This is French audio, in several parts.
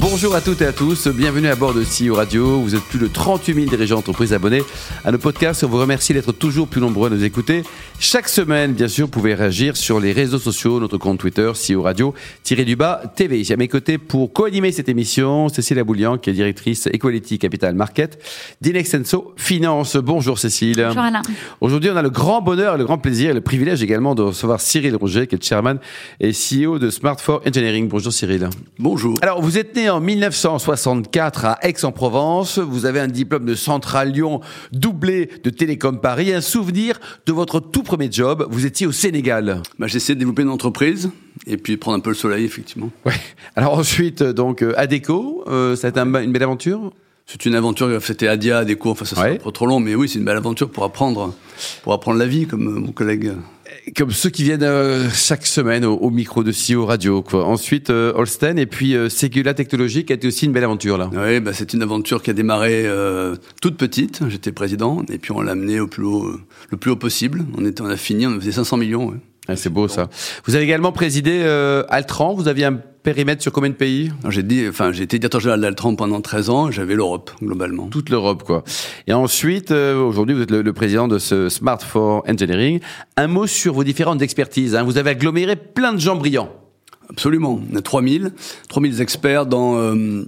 Bonjour à toutes et à tous, bienvenue à bord de CEO Radio. Vous êtes plus de 38 000 dirigeants d'entreprise abonnés à nos podcasts. On vous remercie d'être toujours plus nombreux à nous écouter. Chaque semaine, bien sûr, vous pouvez réagir sur les réseaux sociaux, notre compte Twitter, CEO Radio, tiré du bas TV. J'ai à mes côtés pour co-animer cette émission, Cécile Aboulian, qui est directrice Equality Capital Market d'Inexenso Finance. Bonjour Cécile. Bonjour Alain. Aujourd'hui, on a le grand bonheur, le grand plaisir et le privilège également de recevoir Cyril Roger, qui est chairman et CEO de Smart for Engineering. Bonjour Cyril. Bonjour. Alors, vous êtes né en 1964 à Aix-en-Provence. Vous avez un diplôme de Central Lyon doublé de Télécom Paris. Un souvenir de votre tout premier job. Vous étiez au Sénégal. Bah, J'ai essayé de développer une entreprise et puis prendre un peu le soleil, effectivement. Ouais. Alors ensuite, donc, euh, Adeco, euh, ça a été un- une belle aventure? C'est une aventure, c'était Adia, des cours, enfin ça serait Ouais. pas trop long, mais oui, c'est une belle aventure pour apprendre, pour apprendre la vie, comme euh, mon collègue. comme ceux qui viennent euh, chaque semaine au, au micro de CEO Radio. Quoi. Ensuite, euh, Holsten et puis euh, Segula Technologies qui a été aussi une belle aventure là. Oui, bah, c'est une aventure qui a démarré euh, toute petite. J'étais président et puis on l'a amené au plus haut, euh, le plus haut possible. On était, on a fini, on faisait 500 millions. ouais. Ah, c'est beau ça. Vous avez également présidé euh, Altran. Vous aviez un périmètre sur combien de pays? J'ai dit, enfin, j'ai été directeur général d'Altran pendant 13 ans. J'avais l'Europe globalement. toute l'Europe, quoi. Et ensuite, euh, aujourd'hui, vous êtes le, le président de ce Smart for Engineering. Un mot sur vos différentes expertises. hein. Vous avez aggloméré plein de gens brillants. Absolument. On a 3000, 3000 experts dans euh,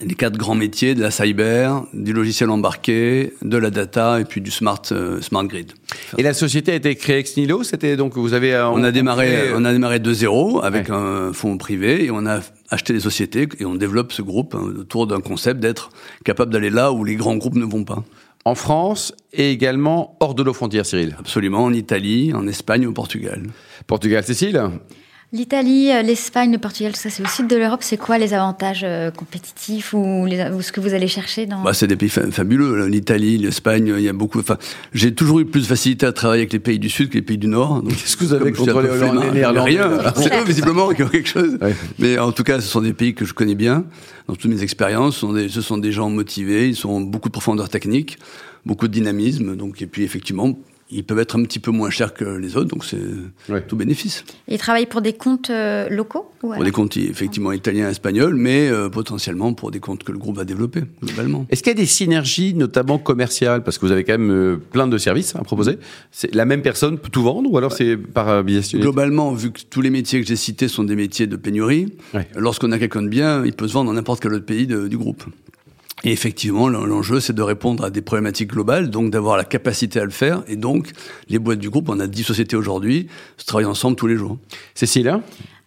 les quatre grands métiers de la cyber, du logiciel embarqué, de la data et puis du smart euh, smart grid. Et la société a été créée ex nihilo. C'était donc vous avez. euh, On a démarré, on a démarré de zéro avec Ouais. un fonds privé et on a acheté des sociétés et on développe ce groupe hein, autour d'un concept d'être capable d'aller là où les grands groupes ne vont pas. en France et également hors de nos frontières, Cyril. Absolument, en Italie, en Espagne, au Portugal. Portugal, Cécile? L'Italie, euh, l'Espagne, le Portugal, tout ça, c'est au sud de l'Europe. C'est quoi les avantages euh, compétitifs ou, les- ou ce que vous allez chercher dans Bah, c'est des pays fa- fabuleux. L'Italie, l'Espagne, il y a beaucoup. Enfin, j'ai toujours eu plus de facilité à travailler avec les pays du Sud que les pays du Nord. Donc, Qu'est-ce que vous avez contre les- flemmard, les Néerlandais Rien. C'est eux, visiblement, qui ont quelque chose. Ouais. Mais en tout cas, ce sont des pays que je connais bien. Dans toutes mes expériences, ce sont des, ce sont des gens motivés. Ils ont beaucoup de profondeur technique, beaucoup de dynamisme. Donc, et puis, effectivement, ils peuvent être un petit peu moins chers que les autres. Donc, c'est Ouais. tout bénéfice. Ils travaillent pour des comptes euh, locaux ou Pour des comptes, effectivement, italiens, espagnols, mais euh, potentiellement pour des comptes que le groupe va développer, globalement. Est-ce qu'il y a des synergies, notamment commerciales, parce que vous avez quand même euh, plein de services à proposer C'est la même personne peut tout vendre ou alors c'est par euh, business unit? Globalement, vu que tous les métiers que j'ai cités sont des métiers de pénurie, Ouais. lorsqu'on a quelqu'un de bien, il peut se vendre dans n'importe quel autre pays de- du groupe. Et effectivement, l'en- l'enjeu, c'est de répondre à des problématiques globales, donc d'avoir la capacité à le faire. Et donc, les boîtes du groupe, on a 10 sociétés aujourd'hui, se travaillent ensemble tous les jours. Cécile? Hein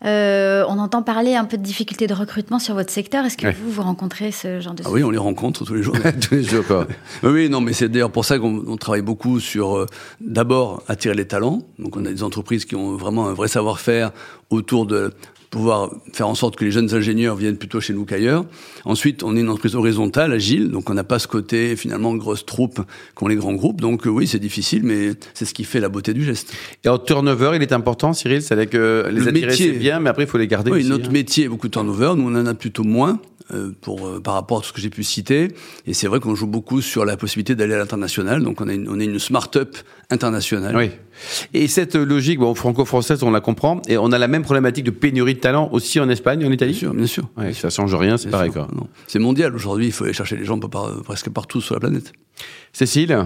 Euh, On entend parler un peu de difficultés de recrutement sur votre secteur. Est-ce que Ouais. vous, vous rencontrez ce genre de Ah oui, on les rencontre tous les jours. Tous les jours, quoi. Oui, oui, non, mais c'est d'ailleurs pour ça qu'on on travaille beaucoup sur euh, d'abord attirer les talents. Donc on a des entreprises qui ont vraiment un vrai savoir-faire autour de pouvoir faire en sorte que les jeunes ingénieurs viennent plutôt chez nous qu'ailleurs. Ensuite, on est une entreprise horizontale, agile, donc on n'a pas ce côté finalement grosse troupe qu'ont les grands groupes. Donc euh, oui, c'est difficile, mais c'est ce qui fait la beauté du geste. Et en turnover, il est important, Cyril? C'est-à-dire que les Le attirer, métier. c'est bien, mais après, il faut les garder Oui, aussi, notre hein. métier est beaucoup de turnover. Nous, on en a plutôt moins euh, pour, euh, par rapport à tout ce que j'ai pu citer. Et c'est vrai qu'on joue beaucoup sur la possibilité d'aller à l'international. Donc, on, a une, on est une smart-up internationale. Oui. Et cette logique, bon, franco-française, on la comprend. Et on a la même problématique de pénurie de talent aussi en Espagne, en Italie? Bien sûr, bien sûr. Ouais, ça change rien, c'est pareil, quoi. C'est mondial aujourd'hui. Il faut aller chercher les gens par- presque partout sur la planète. Cécile?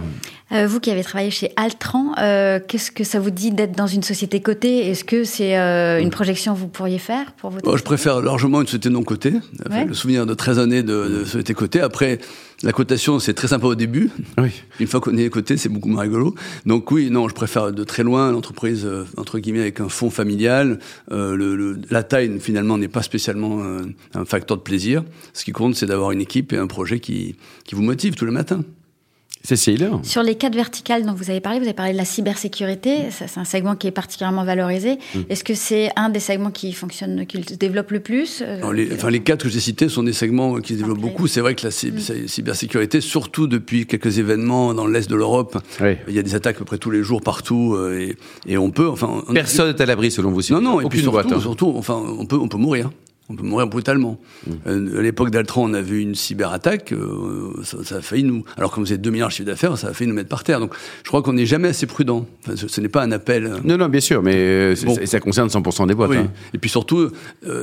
Euh, Vous qui avez travaillé chez Altran, euh, qu'est-ce que ça vous dit d'être dans une société cotée? Est-ce que c'est euh, une projection que vous pourriez faire pour votre Bon, je préfère largement une société non cotée. Ouais. Le souvenir de 13 années de, de société cotée. Après, la cotation, c'est très sympa au début. Oui. Une fois qu'on est coté, c'est beaucoup moins rigolo. Donc oui, non, je préfère de très loin l'entreprise euh, entre guillemets avec un fonds familial. Euh, la taille finalement n'est pas spécialement euh, un facteur de plaisir. Ce qui compte, c'est d'avoir une équipe et un projet qui, qui vous motive tous les matins. Cécile Sur les quatre verticales dont vous avez parlé, vous avez parlé de la cybersécurité. C'est un segment qui est particulièrement valorisé. Mm. Est-ce que c'est un des segments qui fonctionne, qui se développe le plus Euh, les, enfin, les quatre que j'ai cités sont des segments qui se développent Après. beaucoup. C'est vrai que la cy- cybersécurité, surtout depuis quelques événements dans l'est de l'Europe, Oui. il y a des attaques à peu près tous les jours partout, euh, et, et on peut, enfin, on- Personne n'est à l'abri selon vous. Non, non, et puis surtout, boîte. hein. surtout, enfin, on peut, on peut mourir. On peut mourir brutalement. Mmh. Euh, à l'époque d'Altran, on a vu une cyberattaque, euh, ça, ça, a failli nous. Alors, comme vous êtes 2 milliards de chiffre d'affaires, ça a failli nous mettre par terre. Donc, je crois qu'on n'est jamais assez prudent. Enfin, ce, ce n'est pas un appel. euh, Non, non, bien sûr, mais euh, Bon. ça concerne 100% des boîtes. oui. hein. Et puis surtout,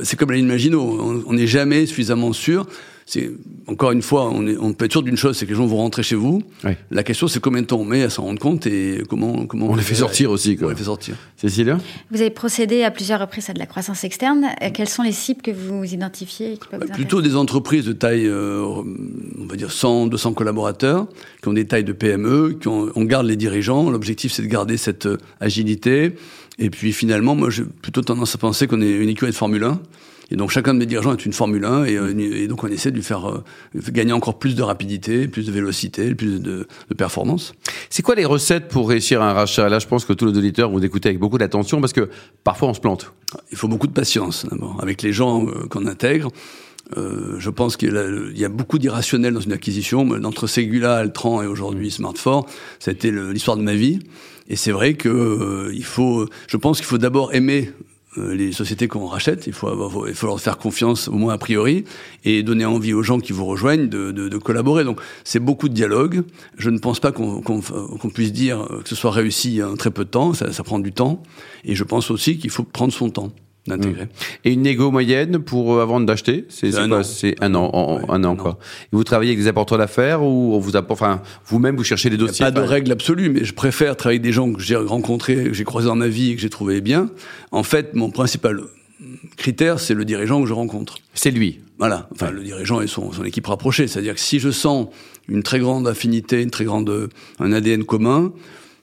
c'est comme la ligne Maginot. On n'est jamais suffisamment sûr. C'est encore une fois, on, est- on peut être sûr d'une chose, c'est que les gens vont rentrer chez vous. Oui. La question, c'est combien de temps on met à s'en rendre compte et comment comment On les fait sortir aussi, quoi. On les fait sortir. Cécilia Vous avez procédé à plusieurs reprises à de la croissance externe. Euh, Quelles sont les cibles que vous identifiez et qui peuvent vous Bah, Plutôt des entreprises de taille, euh, on va dire 100, 200 collaborateurs, qui ont des tailles de PME, qui ont, on garde les dirigeants. L'objectif, c'est de garder cette euh, agilité. Et puis finalement, moi, j'ai plutôt tendance à penser qu'on est une écurie de Formule 1. Et donc chacun de mes dirigeants est une Formule 1 et, euh, et donc on essaie de lui faire euh, gagner encore plus de rapidité, plus de vélocité, plus de, de performance. C'est quoi les recettes pour réussir un rachat? Là, je pense que tous nos auditeurs vous écoutez avec beaucoup d'attention parce que parfois on se plante. Il faut beaucoup de patience d'abord avec les gens euh, qu'on intègre. Euh, je pense qu'il y a- il y a beaucoup d'irrationnel dans une acquisition. Mais Entre Segula, Altran et aujourd'hui Smartfor, ça a été l'histoire de ma vie. Et c'est vrai que euh, il faut. Je pense qu'il faut d'abord aimer les sociétés qu'on rachète. Il faut, avoir- il faut leur faire confiance au moins a priori et donner envie aux gens qui vous rejoignent de, de- de collaborer. Donc c'est beaucoup de dialogue. Je ne pense pas qu'on puisse dire que ce soit réussi en très peu de temps. Ça, ça prend du temps. Et je pense aussi qu'il faut prendre son temps d'intégrer. Et une négo moyenne pour euh, avant d'acheter C'est un an. Un an, en- Ouais, un an un an. quoi. Et vous travaillez avec des apporteurs d'affaires ou on vous apporte, enfin vous-même vous cherchez des dossiers a pas de règle absolue, mais je préfère travailler avec des gens que j'ai rencontrés, que j'ai croisés dans ma vie et que j'ai trouvé bien. En fait, mon principal critère, c'est le dirigeant que je rencontre. C'est lui. Voilà, enfin le dirigeant et son, son équipe rapprochée. C'est-à-dire que si je sens une très grande affinité, une très grande, un ADN commun,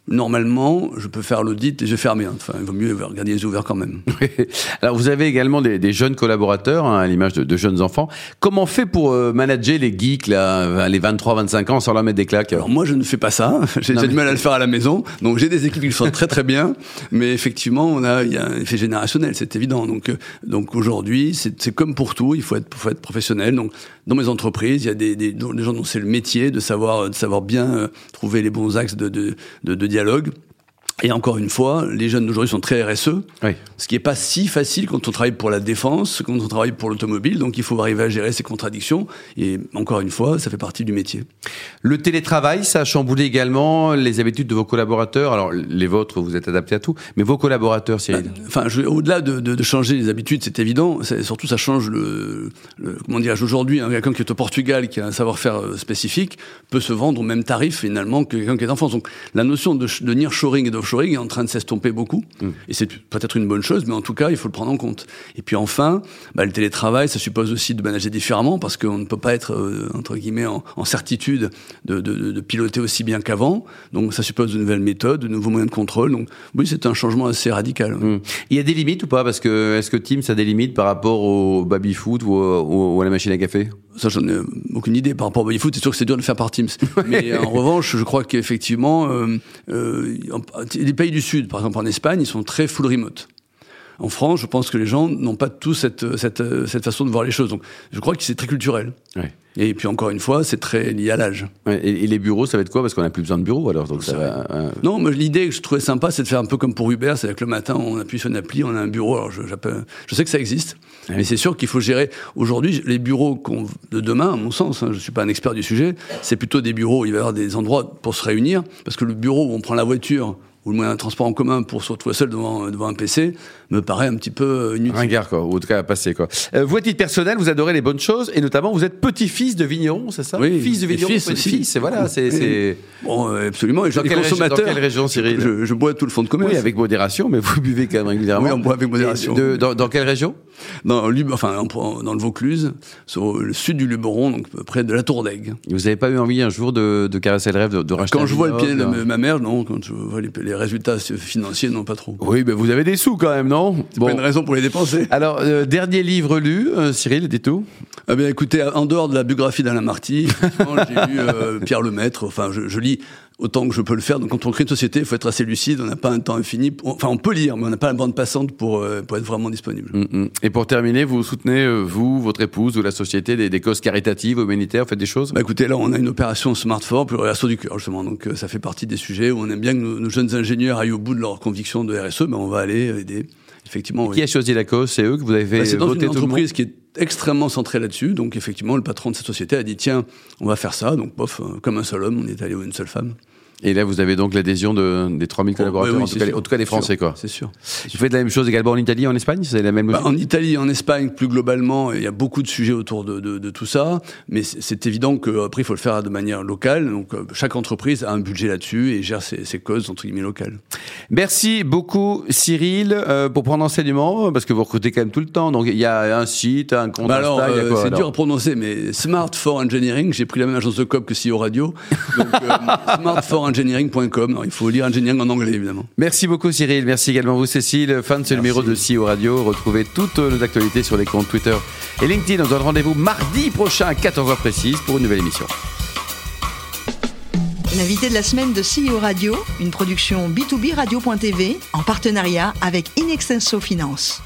normalement, je peux faire l'audit les yeux fermés. hein. Enfin, il vaut mieux regarder les yeux ouverts quand même. Alors vous avez également des, des jeunes collaborateurs, hein, à l'image de, de jeunes enfants. Comment on fait pour euh, manager les geeks là, les 23-25 ans sans leur mettre des claques Alors? Moi, je ne fais pas ça. J'ai du mal à le faire à la maison. Donc j'ai des équipes qui le font très très bien. Mais effectivement, on a, il y a un effet générationnel, c'est évident. Donc, euh, donc aujourd'hui, c'est c'est comme pour tout. Il faut être, faut être professionnel. Donc dans mes entreprises, il y a des, gens dont c'est le métier de savoir, de savoir bien euh, trouver les bons axes de dialogue. Et encore une fois, les jeunes d'aujourd'hui sont très RSE, Oui. ce qui n'est pas si facile quand on travaille pour la défense, quand on travaille pour l'automobile. Donc il faut arriver à gérer ces contradictions. Et encore une fois, ça fait partie du métier. Le télétravail, ça a chamboulé également les habitudes de vos collaborateurs. Alors les vôtres, vous êtes adaptés à tout, mais vos collaborateurs, Cyril. Enfin, je- au-delà de, de, de changer les habitudes, c'est évident. Surtout, ça change le, le comment dirais-je aujourd'hui. hein, quelqu'un qui est au Portugal, qui a un savoir-faire euh, spécifique, peut se vendre au même tarif finalement que quelqu'un qui est en France. Donc, la notion de, de nearshoring et d'offshoring est en train de s'estomper beaucoup. Et c'est peut-être une bonne chose, mais en tout cas, il faut le prendre en compte. Et puis enfin, bah, le télétravail, ça suppose aussi de manager différemment parce qu'on ne peut pas être euh, entre guillemets en, en certitude de, de, de- de piloter aussi bien qu'avant. Donc, ça suppose de nouvelles méthodes, de nouveaux moyens de contrôle. Donc, oui, c'est un changement assez radical. Hum. Il y a des limites ou pas? Parce que est-ce que Teams a des limites par rapport au baby foot ou, au- ou- ou à la machine à café? Ça, j'en ai aucune idée par rapport au baby foot. C'est sûr que c'est dur de le faire par Teams. Mais en revanche, je crois qu'effectivement, euh, euh, les pays du Sud, par exemple en Espagne, ils sont très full remote. En France, je pense que les gens n'ont pas tous cette, cette, cette façon de voir les choses. Donc, je crois que c'est très culturel. Ouais. Et puis, encore une fois, c'est très lié à l'âge. Ouais, Et, et les bureaux, ça va être quoi? Parce qu'on n'a plus besoin de bureaux alors. Donc ça C'est va, euh, Non, mais l'idée que je trouvais sympa, c'est de faire un peu comme pour Uber, c'est-à-dire que le matin, on appuie sur une appli, on a un bureau. Alors, je, sais que ça existe, mais c'est sûr qu'il faut gérer. Aujourd'hui, les bureaux de demain, à mon sens, hein, je suis pas un expert du sujet, c'est plutôt des bureaux. où Il va y avoir des endroits pour se réunir, parce que le bureau où on prend la voiture ou le moyen de transport en commun pour se retrouver seul devant, devant un PC me paraît un petit peu euh, inutile. ringard quoi, ou en tout cas à passer quoi. Euh, vous à titre personnel, vous adorez les bonnes choses et notamment vous êtes petit-fils de vigneron, c'est ça? Oui, Fils de vigneron, fils aussi. petit-fils, et voilà, c'est. C'est- Bon, euh, absolument. Et je Dans région- consommateur. dans quelle région, Cyril? je, je bois tout le fond de commerce. Oui, avec modération, mais vous buvez quand même régulièrement. Oui, on boit avec modération. Et de- dans, dans quelle région? Dans, enfin, le Vaucluse, sur le sud du Luberon, donc près de la Tour d'Aigle. Vous n'avez pas eu envie un jour de, de caresser le rêve, de, de racheter Quand je vois le pied de vignoble ma mère, non. Quand je vois les, les résultats financiers, non, pas trop. Oui, mais vous avez des sous quand même, non? Pas une raison pour les dépenser. Alors, euh, dernier livre lu, euh, Cyril, dis tout Ah bien, écoutez, en dehors de la biographie d'Alain Marty, j'ai lu euh, Pierre Lemaître. Enfin, je, je lis autant que je peux le faire. Donc, quand on crée une société, il faut être assez lucide. On n'a pas un temps infini. Enfin, on peut lire, mais on n'a pas la bande passante pour, euh, pour être vraiment disponible. Mm, mm. Et pour terminer, vous soutenez, euh, vous, votre épouse ou la société, des, des causes caritatives, humanitaires, vous faites des choses? Bah écoutez, là, on a une opération Smartphone pour le RSO du cœur, justement. Donc, euh, ça fait partie des sujets où on aime bien que nos, nos jeunes ingénieurs aillent au bout de leur conviction de RSE, mais on va aller aider. Effectivement, Qui a choisi la cause? C'est eux que vous avez fait bah, C'est dans voter une tout le monde? entreprise qui est extrêmement centrée là-dessus. Donc, effectivement, le patron de cette société a dit tiens, on va faire ça. Donc, bof, euh, comme un seul homme, on est allé où une seule femme. Et là, vous avez donc l'adhésion de, des 3000 collaborateurs, Oh, oui, en, tout cas, sûr. en tout cas des Français. sûr. quoi. C'est sûr. Vous faites la même chose également en Italie, en Espagne C'est la même Bah, en Italie, en Espagne, plus globalement, il y a beaucoup de sujets autour de, de, de tout ça, mais c'est évident qu'après, il faut le faire de manière locale. Donc, euh, chaque entreprise a un budget là-dessus et gère ses, ses causes, entre guillemets, locales. Merci beaucoup Cyril euh, pour prendre enseignement parce que vous recrutez quand même tout le temps. Donc il y a un site, un compte Bah alors, euh, c'est dur à prononcer, mais Smart for Engineering, j'ai pris la même agence de com que CEO Radio. Donc, euh, smartforengineering.com. Alors, Il faut lire engineering en anglais, évidemment. Merci beaucoup Cyril, merci également vous Cécile. Fin de ce numéro de CEO Radio. Retrouvez toutes nos actualités sur les comptes Twitter et LinkedIn. On se donne rendez-vous mardi prochain à 14h précise pour une nouvelle émission. L'invité de la semaine de CEO Radio, une production B2B Radio.tv en partenariat avec Inextenso Finance.